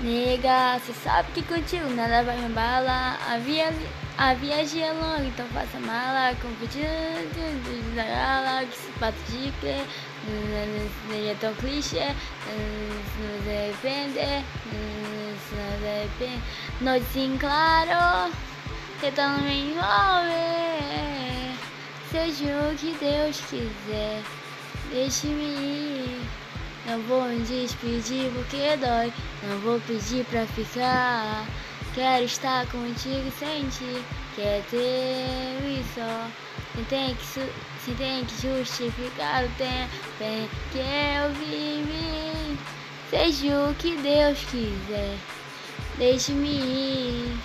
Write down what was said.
Nega, cê sabe que contigo nada vai me abalar. A, via, a viagem é longa, então faça mala. Competindo da gala, que se pata de crer. Não é tão clichê, não se arrepender, não se arrepender. Noite em claro, tentando me envolver. Seja o que Deus quiser, deixe-me ir. Não vou me despedir porque dói. Não vou pedir pra ficar. Quero estar contigo e sentir que é teu e só. Se tem que, se tem que justificar o tempo em que eu vivi. Seja o que Deus quiser, deixe-me ir.